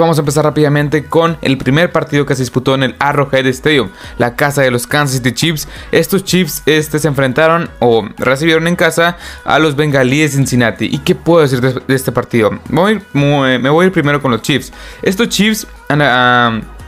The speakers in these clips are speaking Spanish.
Vamos a empezar rápidamente con el primer partido que se disputó en el Arrowhead Stadium, la casa de los Kansas City Chiefs. Estos Chiefs este, se enfrentaron o recibieron en casa a los Bengalíes de Cincinnati. ¿Y qué puedo decir de, este partido? me voy a ir primero con los Chiefs. Estos Chiefs... Uh,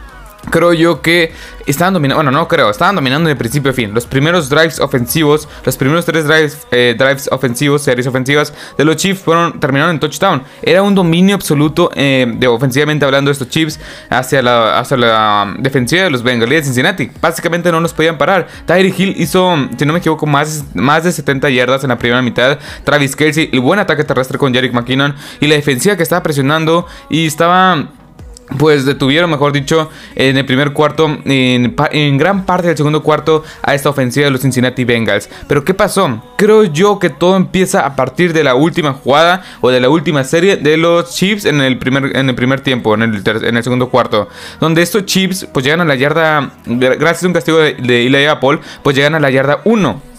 creo yo que estaban dominando, bueno, no creo, estaban dominando de principio a fin. Los primeros drives ofensivos, los primeros tres drives, eh, drives ofensivos, series ofensivas de los Chiefs fueron, terminaron en touchdown. Era un dominio absoluto eh, de ofensivamente hablando de estos Chiefs hacia la, hacia la um, defensiva de los Bengals de Cincinnati. Básicamente no nos podían parar. Tyree Hill hizo, si no me equivoco, más, más de 70 yardas en la primera mitad. Travis Kelsey, el buen ataque terrestre con Jerick McKinnon y la defensiva que estaba presionando y estaba pues detuvieron, mejor dicho, en el primer cuarto, en, gran parte del segundo cuarto, a esta ofensiva de los Cincinnati Bengals. Pero ¿qué pasó? Creo yo que todo empieza a partir de la última jugada o de la última serie de los Chiefs en el primer, en el primer tiempo, en el, en el segundo cuarto. Donde estos Chiefs pues llegan a la yarda, gracias a un castigo de, de Eli Apple, pues llegan a la yarda 1.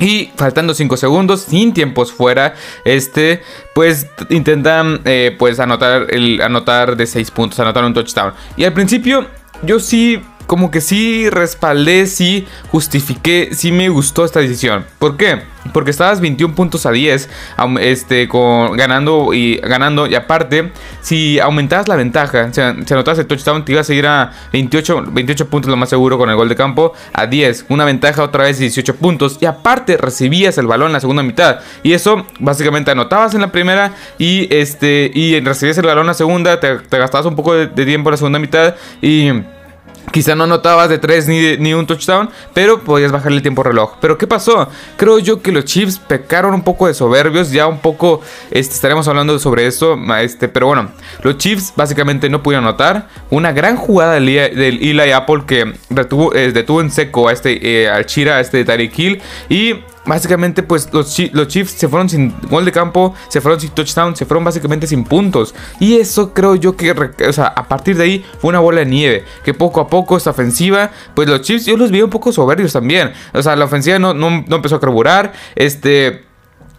Y faltando 5 segundos, sin tiempos fuera, este, pues intentan eh, pues anotar, el, anotar de 6 puntos, anotar un touchdown. Y al principio yo sí como que sí respaldé, sí justifiqué, sí me gustó esta decisión. ¿Por qué? Porque estabas 21 puntos a 10, este, con, ganando y ganando. Y aparte, si aumentabas la ventaja, si, anotabas el touchdown, te ibas a ir a 28, 28 puntos lo más seguro con el gol de campo, a 10. Una ventaja otra vez 18 puntos. Y aparte, recibías el balón en la segunda mitad. Y eso, básicamente, anotabas en la primera y, este, y recibías el balón en la segunda. Te, gastabas un poco de tiempo en la segunda mitad y Quizá no anotabas de 3 ni, ni, un touchdown, pero podías bajarle el tiempo reloj. Pero ¿qué pasó? Creo yo que los Chiefs pecaron un poco de soberbios, ya un poco este, estaremos hablando sobre eso, este, pero bueno, los Chiefs básicamente no pudieron anotar. Una gran jugada del, Eli Apple que retuvo, eh, detuvo en seco a este, eh, Chira, a este Tyreek Hill, y básicamente pues los, los, Chiefs se fueron sin gol de campo, se fueron sin touchdown, se fueron básicamente sin puntos. Y eso creo yo que, o sea, a partir de ahí fue una bola de nieve, que poco a poco esta ofensiva, pues los Chiefs yo los vi un poco soberbios también. O sea, la ofensiva no, no, empezó a carburar, este,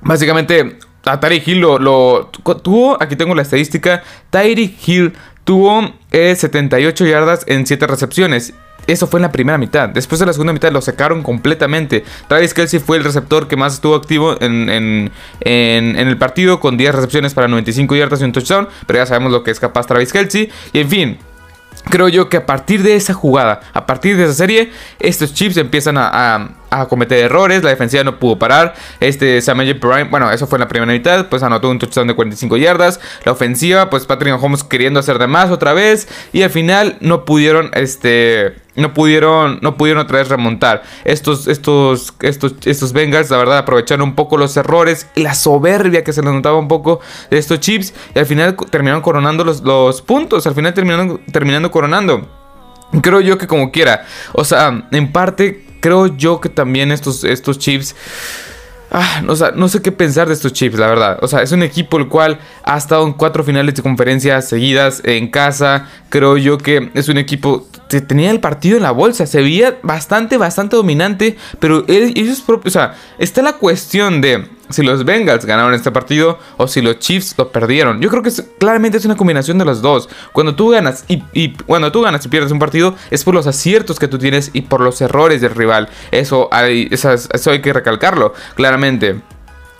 básicamente... A Tyreek Hill lo, tuvo, aquí tengo la estadística, Tyreek Hill tuvo 78 eh, yardas en 7 recepciones eso fue en la primera mitad. Después de la segunda mitad lo sacaron completamente. Travis Kelsey fue el receptor que más estuvo activo en, el partido con 10 recepciones para 95 yardas y un touchdown. Pero ya sabemos lo que es capaz Travis Kelsey. Y en fin, Creo yo que a partir de esa jugada, a partir de esa serie, estos chips empiezan a, cometer errores. La defensiva no pudo parar. Este Samuel Prime, bueno, eso fue en la primera mitad, pues anotó un touchdown de 45 yardas. La ofensiva, pues Patrick Holmes queriendo hacer de más otra vez. Y al final no pudieron, este, no pudieron, no pudieron otra vez remontar. Estos, estos, estos, estos Bengals, la verdad, aprovecharon un poco los errores y la soberbia que se les notaba un poco de estos chips. Y al final terminaron coronando los, los puntos. Al final terminaron terminando coronando. Creo yo que como quiera. O sea, en parte, creo yo que también estos, estos chips Ah, no, no, sé qué pensar de estos Chiefs, la verdad. O sea, es un equipo el cual ha estado en cuatro finales de conferencia seguidas en casa. Creo yo que es un equipo tenía el partido en la bolsa. Se veía bastante, bastante dominante. Pero ellos propios, o sea, está la cuestión de si los Bengals ganaron este partido o si los Chiefs lo perdieron. Yo creo que claramente es una combinación de los dos. Cuando tú ganas y, cuando tú ganas y pierdes un partido es por los aciertos que tú tienes y por los errores del rival. Eso hay, eso hay que recalcarlo claramente.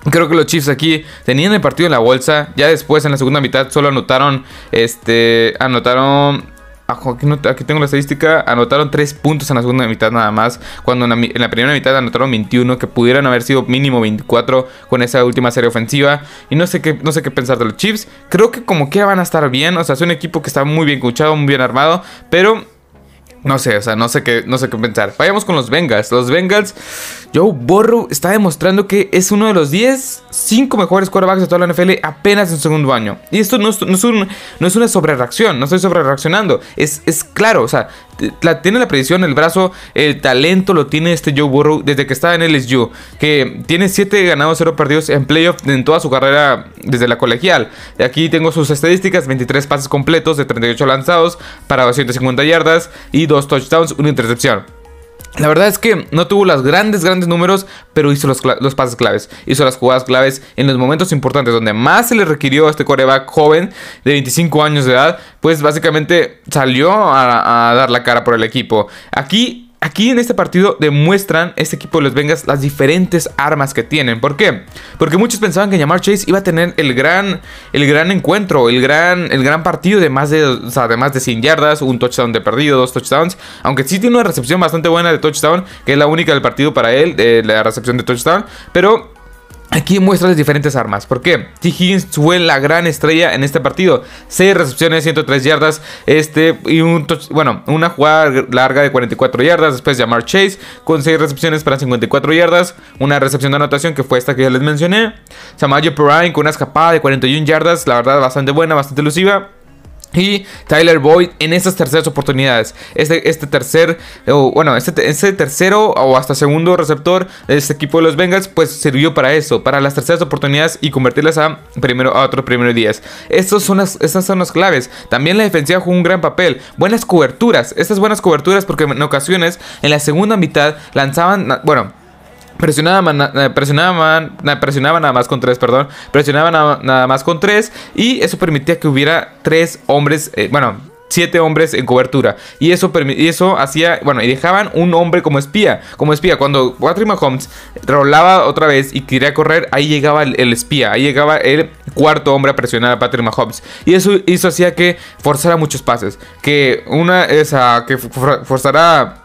Creo que los Chiefs aquí tenían el partido en la bolsa. Ya después en la segunda mitad solo anotaron este anotaron Aquí, tengo la estadística. Anotaron 3 puntos en la segunda mitad nada más. Cuando en la, primera mitad anotaron 21. Que pudieran haber sido mínimo 24 con esa última serie ofensiva. Y no sé qué, no sé qué pensar de los Chiefs. Creo que como que van a estar bien. O sea, es un equipo que está muy bien escuchado, muy bien armado. Pero no sé, o sea, no sé qué, no sé qué pensar. Vayamos con los Bengals. Los Bengals, Joe Burrow está demostrando que es uno de los 10, 5 mejores quarterbacks de toda la NFL apenas en segundo año. Y esto no es, no es, no es una sobrereacción, no estoy sobrereaccionando. Es, es claro, o sea, tiene la predicción, el brazo, el talento lo tiene este Joe Burrow desde que estaba en LSU. Que tiene 7 ganados, 0 perdidos en playoff en toda su carrera desde la colegial. Aquí tengo sus estadísticas: 23 pases completos de 38 lanzados para 250 yardas y 2 touchdowns, una intercepción. La verdad es que no tuvo los grandes, grandes números, pero hizo los, los, pases claves. Hizo las jugadas claves en los momentos importantes donde más se le requirió a este coreback joven de 25 años de edad. Pues básicamente salió a, a dar la cara por el equipo. Aquí Aquí en este partido demuestran este equipo de los Bengals las diferentes armas que tienen. ¿Por qué? Porque muchos pensaban que Jamar Chase iba a tener el gran, el gran encuentro, el gran, el gran partido de más de, o de más de 100 yardas, un touchdown de perdido, dos touchdowns. Aunque sí tiene una recepción bastante buena de touchdown, que es la única del partido para él, la recepción de touchdown. Pero Aquí muestra las diferentes armas. ¿Por qué? T. Higgins fue la gran estrella en este partido. 6 recepciones, 103 yardas. Este, y un bueno, una jugada larga de 44 yardas. Después Jamar Chase con 6 recepciones para 54 yardas. Una recepción de anotación que fue esta que ya les mencioné. Samaje Perrine con una escapada de 41 yardas. La verdad, bastante buena, bastante elusiva. Y Tyler Boyd en estas terceras oportunidades. Este, este tercer, bueno, este, este, tercero o hasta segundo receptor de este equipo de los Bengals, pues sirvió para eso, para las terceras oportunidades y convertirlas a, primero, a otros primeros días. Son las, estas son las claves. También la defensiva jugó un gran papel. Buenas coberturas. Estas buenas coberturas porque en ocasiones en la segunda mitad lanzaban, bueno, Presionaba, eh, presionaba, presionaba nada más con tres, perdón. Presionaba nada, más con tres. Y eso permitía que hubiera tres hombres, eh, bueno, siete hombres en cobertura. Y eso, y eso hacía, bueno, y dejaban un hombre como espía. Como espía, cuando Patrick Mahomes rolaba otra vez y quería correr, ahí llegaba el, espía. Ahí llegaba el cuarto hombre a presionar a Patrick Mahomes. Y eso, eso hacía que forzara muchos pases. Que una, esa, que forzara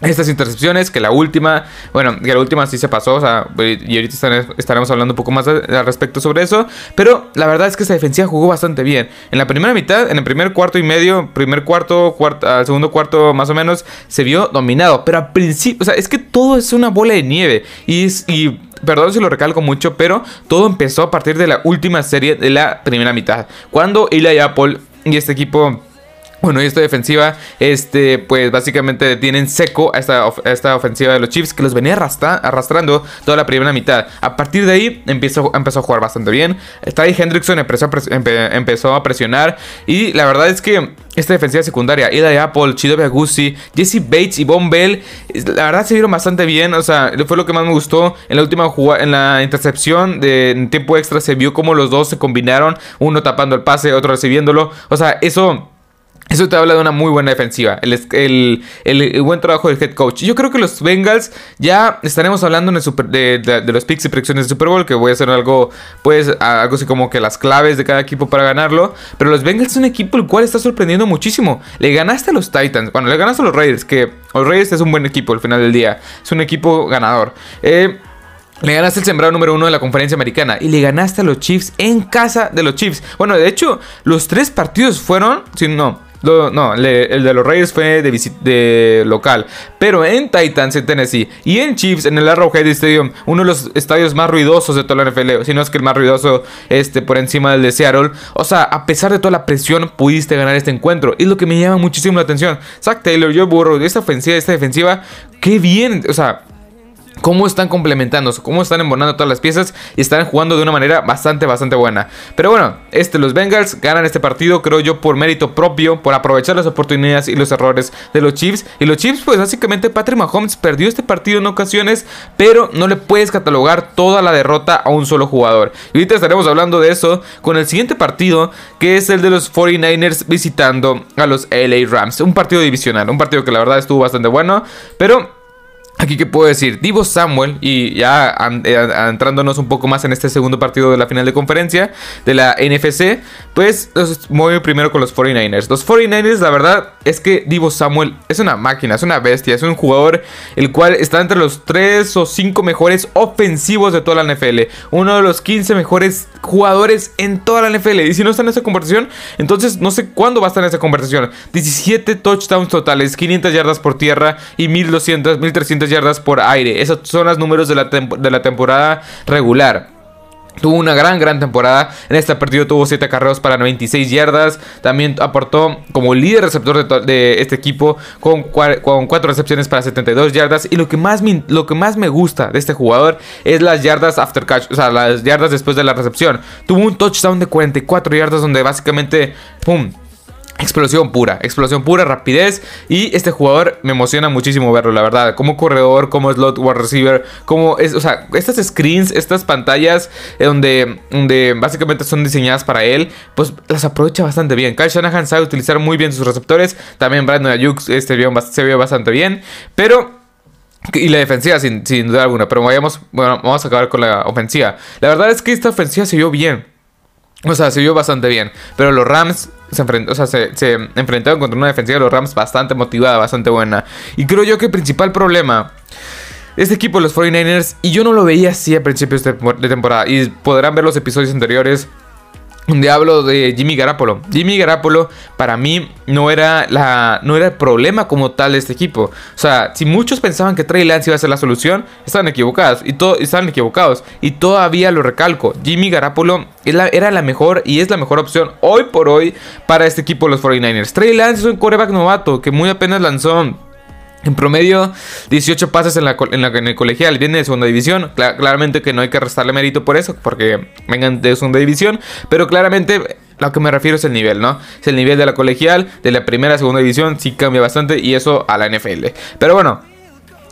estas intercepciones, que la última, bueno, que la última sí se pasó, o sea, y ahorita estaremos hablando un poco más al respecto sobre eso, pero la verdad es que esta defensiva jugó bastante bien. En la primera mitad, en el primer cuarto y medio, primer cuarto, cuarto al segundo cuarto más o menos, se vio dominado, pero al principio, o sea, es que todo es una bola de nieve y, y perdón si lo recalco mucho, pero todo empezó a partir de la última serie de la primera mitad, cuando Eli Apple y este equipo bueno, y esta defensiva, este, pues básicamente tienen seco a esta, esta ofensiva de los Chiefs que los venía arrastrando toda la primera mitad. A partir de ahí empezó, empezó a jugar bastante bien. Ty Hendrickson empezó a, empezó a presionar y la verdad es que esta defensiva secundaria, Ida de Apple, Chido Agusi, Jesse Bates y Von Bell, la verdad se vieron bastante bien. O sea, fue lo que más me gustó en la última jugada, en la intercepción de tiempo extra. Se vio como los dos se combinaron, uno tapando el pase, otro recibiéndolo. O sea, eso eso te habla de una muy buena defensiva. El, buen trabajo del head coach. Yo creo que los Bengals ya estaremos hablando de, los picks y predicciones de Super Bowl. Que voy a hacer algo, pues, algo así como que las claves de cada equipo para ganarlo. Pero los Bengals es un equipo el cual está sorprendiendo muchísimo. Le ganaste a los Titans. Bueno, le ganaste a los Raiders. Que los Raiders es un buen equipo al final del día. Es un equipo ganador. Eh. Le ganaste el sembrado número uno de la conferencia americana y le ganaste a los Chiefs en casa de los Chiefs. Bueno, de hecho, los tres partidos fueron, si no, no, el de los Reyes fue de, de, local. Pero en Titans, en Tennessee, y en Chiefs, en el Arrowhead Stadium, uno de los estadios más ruidosos de toda la NFL, si no es que el más ruidoso este, por encima del de Seattle. O sea, a pesar de toda la presión, pudiste ganar este encuentro. Es lo que me llama muchísimo la atención. Zach Taylor, Joe Burrow, esta ofensiva, esta defensiva, qué bien. O sea, cómo están complementándose, cómo están embonando todas las piezas y están jugando de una manera bastante, bastante buena. Pero bueno, este, los Bengals ganan este partido, creo yo, por mérito propio, por aprovechar las oportunidades y los errores de los Chiefs. Y los Chiefs, pues básicamente Patrick Mahomes perdió este partido en ocasiones, pero no le puedes catalogar toda la derrota a un solo jugador. Y ahorita estaremos hablando de eso con el siguiente partido, que es el de los 49ers visitando a los LA Rams. Un partido divisional, un partido que la verdad estuvo bastante bueno, pero Aquí que puedo decir, Divo Samuel, y ya eh, entrándonos un poco más en este segundo partido de la final de conferencia de la NFC, pues mueve primero con los 49ers. Los 49ers, la verdad es que Divo Samuel es una máquina, es una bestia, es un jugador el cual está entre los 3 o 5 mejores ofensivos de toda la NFL. Uno de los 15 mejores jugadores en toda la NFL. Y si no está en esa conversación, entonces no sé cuándo va a estar en esa conversación. 17 touchdowns totales, 500 yardas por tierra y 1200, 1300 yardas por aire. Esos son los números de la, de la temporada regular. Tuvo una gran, gran temporada. En este partido tuvo 7 carreos para 96 yardas. También aportó como líder receptor de, este equipo con, con 4 recepciones para 72 yardas. Y lo que, más me, lo que más me gusta de este jugador es las yardas after catch. O sea, las yardas después de la recepción. Tuvo un touchdown de 44 yardas donde básicamente, ¡pum! Explosión pura, explosión pura, rapidez. Y este jugador me emociona muchísimo verlo, la verdad. Como corredor, como slot wide receiver, como es, o sea, estas screens, estas pantallas eh, donde, donde básicamente son diseñadas para él, pues las aprovecha bastante bien. Kyle Shanahan sabe utilizar muy bien sus receptores. También Brandon Ayuk este, se vio bastante bien. Pero y la defensiva, sin, duda alguna. Pero vayamos, vamos a acabar con la ofensiva. La verdad es que esta ofensiva se vio bien. O sea, se vio bastante bien. Pero los Rams se, o sea, se, enfrentaron contra una defensiva de los Rams bastante motivada, bastante buena. Y creo yo que el principal problema este equipo, los 49ers, y yo no lo veía así a principios de temporada. Y podrán ver los episodios anteriores donde hablo de Jimmy Garapolo. Jimmy Garapolo para mí no era la no era el problema como tal de este equipo. O sea, si muchos pensaban que Trey Lance iba a ser la solución, estaban equivocados y todo estaban equivocados y todavía lo recalco. Jimmy Garapolo era la mejor y es la mejor opción hoy por hoy para este equipo los 49ers. Trey Lance es un coreback novato que muy apenas lanzó en promedio, 18 pases en, la, en, el colegial. Viene de segunda división. claramente que no hay que restarle mérito por eso, porque vengan de segunda división. Pero claramente lo que me refiero es el nivel, ¿no? Es el nivel de la colegial, de la primera a segunda división, sí cambia bastante. Y eso a la NFL. Pero bueno,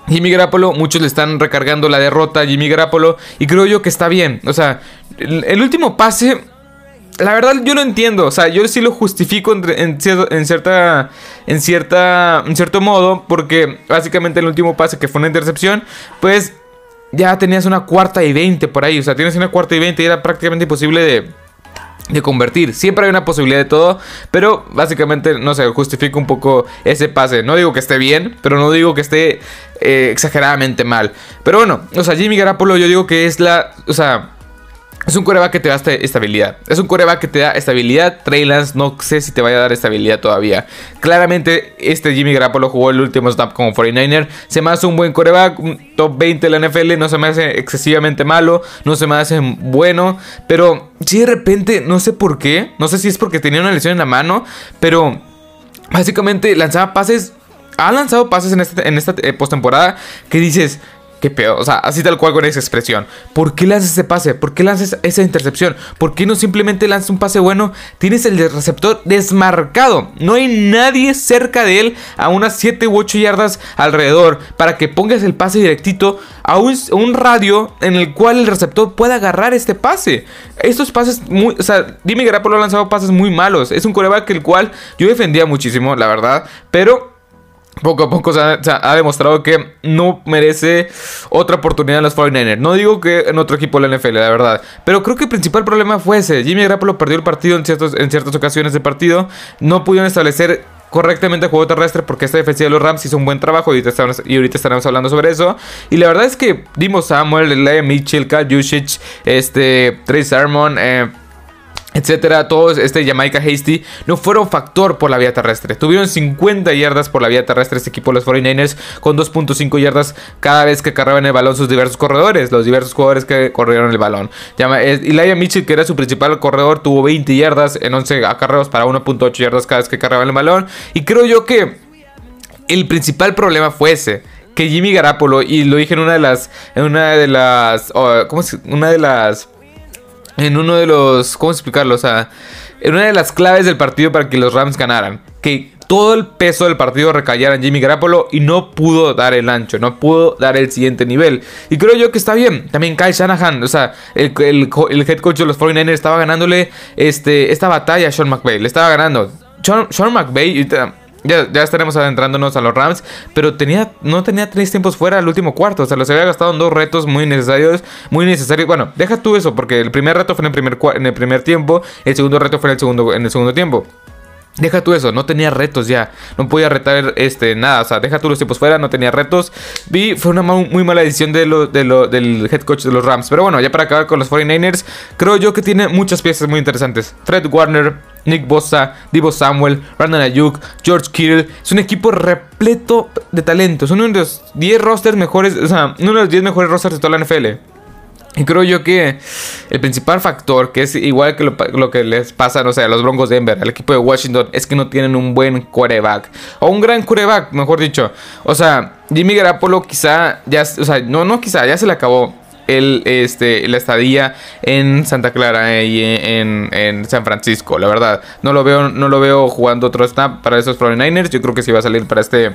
Jimmy Garapolo, muchos le están recargando la derrota a Jimmy Garapolo. Y creo yo que está bien. O sea, el último pase la verdad yo lo entiendo, o sea, yo sí lo justifico en, cierta, en cierta, en cierto modo, porque básicamente el último pase que fue una intercepción, pues ya tenías una cuarta y 20 por ahí, o sea, tienes una cuarta y 20 y era prácticamente imposible de, de convertir. Siempre hay una posibilidad de todo, pero básicamente, no sé, justifico un poco ese pase. No digo que esté bien, pero no digo que esté eh, exageradamente mal. Pero bueno, o sea, Jimmy Garapolo yo digo que es la, o sea es un coreback que te da estabilidad. Es un coreback que te da estabilidad. Trey Lance no sé si te vaya a dar estabilidad todavía. Claramente, este Jimmy Garoppolo jugó el último snap como 49er. Se me hace un buen coreback. Top 20 de la NFL. No se me hace excesivamente malo. No se me hace bueno. Pero si de repente, no sé por qué. No sé si es porque tenía una lesión en la mano. Pero básicamente lanzaba pases. Ha lanzado pases en, este, esta eh, postemporada que dices Qué peor, o sea, así tal cual con esa expresión. ¿Por qué lanzas ese pase? ¿Por qué lanzas esa intercepción? ¿Por qué no simplemente lanzas un pase bueno? Tienes el receptor desmarcado. No hay nadie cerca de él a unas 7 u 8 yardas alrededor para que pongas el pase directito a un, radio en el cual el receptor pueda agarrar este pase. Estos pases muy, o sea, ha lanzado pases muy malos. Es un coreback el cual yo defendía muchísimo, la verdad, pero poco a poco se ha, demostrado que no merece otra oportunidad en los 49ers. No digo que en otro equipo de la NFL, la verdad. Pero creo que el principal problema fue ese. Jimmy Garoppolo perdió el partido en, en ciertas ocasiones de partido. No pudieron establecer correctamente el juego terrestre porque esta defensiva de los Rams hizo un buen trabajo y ahorita, y ahorita estaremos hablando sobre eso. Y la verdad es que dimos Samuel, Lea Mitchell, Kyle Jusic, este, Trey Sermon, eh, etcétera, todos este Jamaica Hasty no fueron factor por la vía terrestre. Tuvieron 50 yardas por la vía terrestre este equipo de los 49ers con 2.5 yardas cada vez que cargaban el balón sus diversos corredores, los diversos jugadores que corrieron el balón. Elijah Mitchell, que era su principal corredor, tuvo 20 yardas en 11 acarreos para 1.8 yardas cada vez que cargaban el balón. Y creo yo que el principal problema fue ese que Jimmy Garapolo y lo dije en una de las en una de las ¿cómo es? una de las en uno de los, ¿cómo explicarlo? O sea, en una de las claves del partido para que los Rams ganaran, que todo el peso del partido recayera en Jimmy Garoppolo y no pudo dar el ancho, no pudo dar el siguiente nivel. Y creo yo que está bien. También Kyle Shanahan, o sea, el, head coach de los 49ers estaba ganándole este, esta batalla a Sean McVay, le estaba ganando. Sean, Sean McVay, ya, ya, estaremos adentrándonos a los Rams. Pero tenía, no tenía tres tiempos fuera el último cuarto. O sea, los había gastado en dos retos muy necesarios. Muy necesarios. Bueno, deja tú eso, porque el primer reto fue en el primer, en el primer tiempo. El segundo reto fue en el segundo, en el segundo tiempo. Deja tú eso, no tenía retos ya. No podía retar este, nada. O sea, deja tú los tiempos fuera, no tenía retos. Vi, fue una muy mala decisión de lo, de lo, del head coach de los Rams. Pero bueno, ya para acabar con los 49ers, creo yo que tiene muchas piezas muy interesantes. Fred Warner, Nick Bosa, Divo Samuel, Brandon Ayuk, George Kittle. Es un equipo repleto de talento. Son uno de los 10 rosters mejores, o sea, uno de los 10 mejores rosters de toda la NFL. Y creo yo que el principal factor, que es igual que lo, que les pasa, no sé, a los Broncos de Denver, al equipo de Washington, es que no tienen un buen quarterback. O un gran quarterback, mejor dicho. O sea, Jimmy Garoppolo quizá, ya, o sea, no, no quizá, ya se le acabó. el, este, la estadía en Santa Clara y en, en, San Francisco, la verdad. No lo veo, no lo veo jugando otro snap para esos 49ers. Yo creo que sí va a salir para este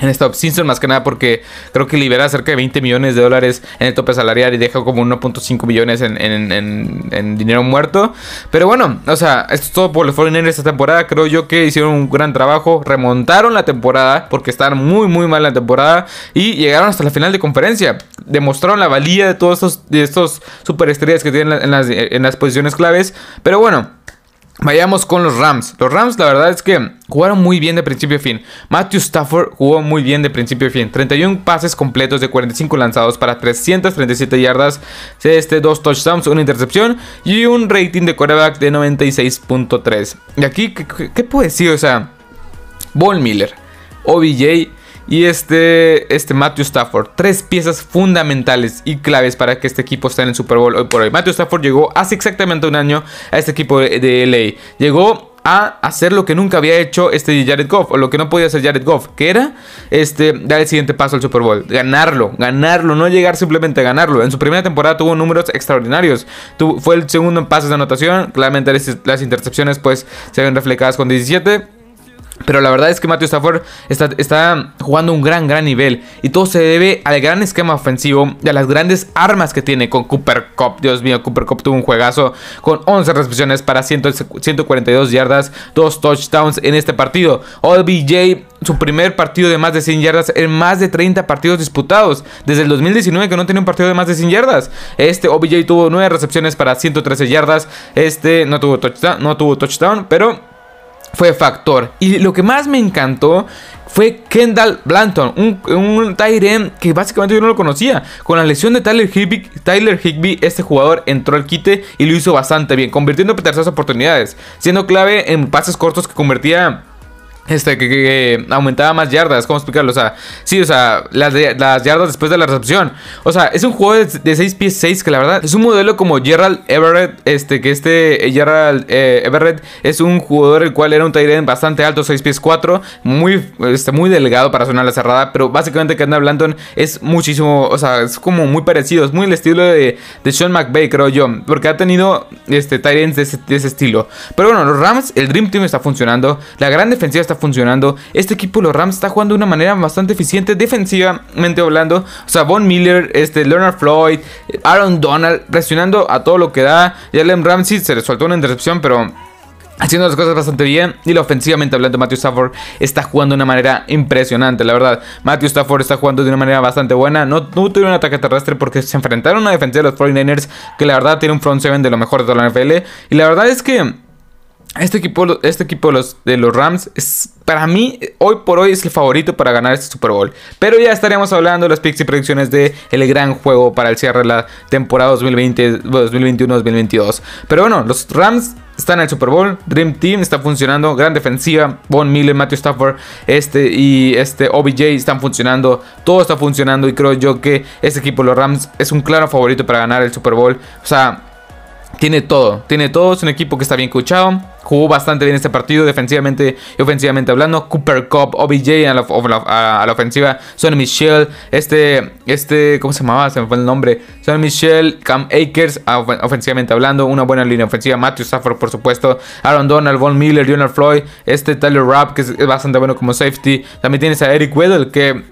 en esta offseason, más que nada porque creo que libera cerca de 20 millones de dólares en el tope salarial y deja como 1.5 millones en, dinero muerto. Pero bueno, o sea, esto es todo por los 49ers esta temporada. Creo yo que hicieron un gran trabajo, remontaron la temporada porque estaban muy, muy mal la temporada y llegaron hasta la final de conferencia. Demostraron la valía de todos estos, de estos superestrellas que tienen en las, en las posiciones claves. Pero bueno. Vayamos con los Rams. Los Rams, la verdad es que jugaron muy bien de principio a fin. Matthew Stafford jugó muy bien de principio a fin. 31 pases completos de 45 lanzados para 337 yardas, este, dos touchdowns, una intercepción y un rating de quarterback de 96.3. Y aquí, ¿qué, qué puedo decir? O sea, Ball Miller, OBJ y este, este Matthew Stafford. Tres piezas fundamentales y claves para que este equipo esté en el Super Bowl hoy por hoy. Matthew Stafford llegó hace exactamente un año a este equipo de, LA. Llegó a hacer lo que nunca había hecho este Jared Goff, o lo que no podía hacer Jared Goff, que era este, dar el siguiente paso al Super Bowl, ganarlo, ganarlo, no llegar simplemente a ganarlo. En su primera temporada tuvo números extraordinarios, fue el segundo en pases de anotación, claramente las intercepciones pues se ven reflejadas con 17 pero la verdad es que Matthew Stafford está, jugando un gran, gran nivel. Y todo se debe al gran esquema ofensivo y a las grandes armas que tiene con Cooper Cup. Dios mío, Cooper Cup tuvo un juegazo con 11 recepciones para 142 yardas, 2 touchdowns en este partido. OBJ, su primer partido de más de 100 yardas en más de 30 partidos disputados. Desde el 2019 que no tenía un partido de más de 100 yardas. Este OBJ tuvo 9 recepciones para 113 yardas. Este no tuvo touchdown, no tuvo touchdown pero fue factor. Y lo que más me encantó fue Kendall Blanton, un, un que básicamente yo no lo conocía. Con la lesión de Tyler Higby, Tyler Higby, este jugador entró al quite y lo hizo bastante bien, convirtiendo terceras oportunidades, siendo clave en pases cortos que convertía este, que, aumentaba más yardas, ¿cómo explicarlo? O sea, sí, o sea, las, las yardas después de la recepción. O sea, es un juego de, 6 pies 6 que la verdad es un modelo como Gerald Everett, este, que este eh, Gerald eh, Everett es un jugador el cual era un tight bastante alto, 6 pies 4, muy, este, muy delgado para sonar la cerrada, pero básicamente Kendall Blanton es muchísimo, o sea, es como muy parecido, es muy el estilo de, de Sean McVay, creo yo, porque ha tenido este, tight de de ese estilo. Pero bueno, los Rams, el Dream Team está funcionando, la gran defensiva está funcionando. Este equipo, los Rams, está jugando de una manera bastante eficiente defensivamente hablando. O sea, Von Miller, este, Leonard Floyd, Aaron Donald, presionando a todo lo que da. Jalen Ramsey se le soltó una intercepción, pero haciendo las cosas bastante bien. Y la ofensivamente hablando, Matthew Stafford está jugando de una manera impresionante, la verdad. Matthew Stafford está jugando de una manera bastante buena. No, no tuvieron un ataque terrestre porque se enfrentaron a una defensa de los 49ers que la verdad tiene un front seven de lo mejor de toda la NFL. Y la verdad es que este equipo, este equipo de los, de Rams es, para mí, hoy por hoy es el favorito para ganar este Super Bowl. Pero ya estaríamos hablando de las picks y predicciones de el gran juego para el cierre de la temporada 2021-2022. Pero bueno, los Rams están en el Super Bowl. Dream Team está funcionando. Gran defensiva. Von Miller, Matthew Stafford este, y este OBJ están funcionando. Todo está funcionando. Y creo yo que este equipo, los Rams, es un claro favorito para ganar el Super Bowl. O sea, tiene todo, tiene todo, es un equipo que está bien coachado, jugó bastante bien este partido defensivamente y ofensivamente hablando. Cooper Cup, OBJ a la, a, la ofensiva, Sonny Michel, este, este, ¿cómo se llamaba? Se me fue el nombre. Sonny Michel, Cam Akers, ofensivamente hablando, una buena línea ofensiva. Matthew Stafford, por supuesto, Aaron Donald, Von Miller, Leonard Floyd, este Tyler Rapp, que es, bastante bueno como safety. También tienes a Eric Weddle, que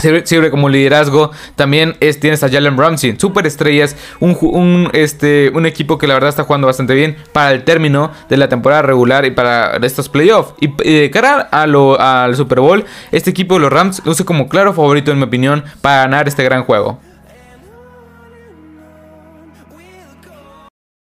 Sirve, como liderazgo. También es, tienes a Jalen Ramsey, super estrellas. Un, este, un equipo que la verdad está jugando bastante bien para el término de la temporada regular y para estos playoffs. Y, de cara al Super Bowl, este equipo de los Rams luce como claro favorito, en mi opinión, para ganar este gran juego.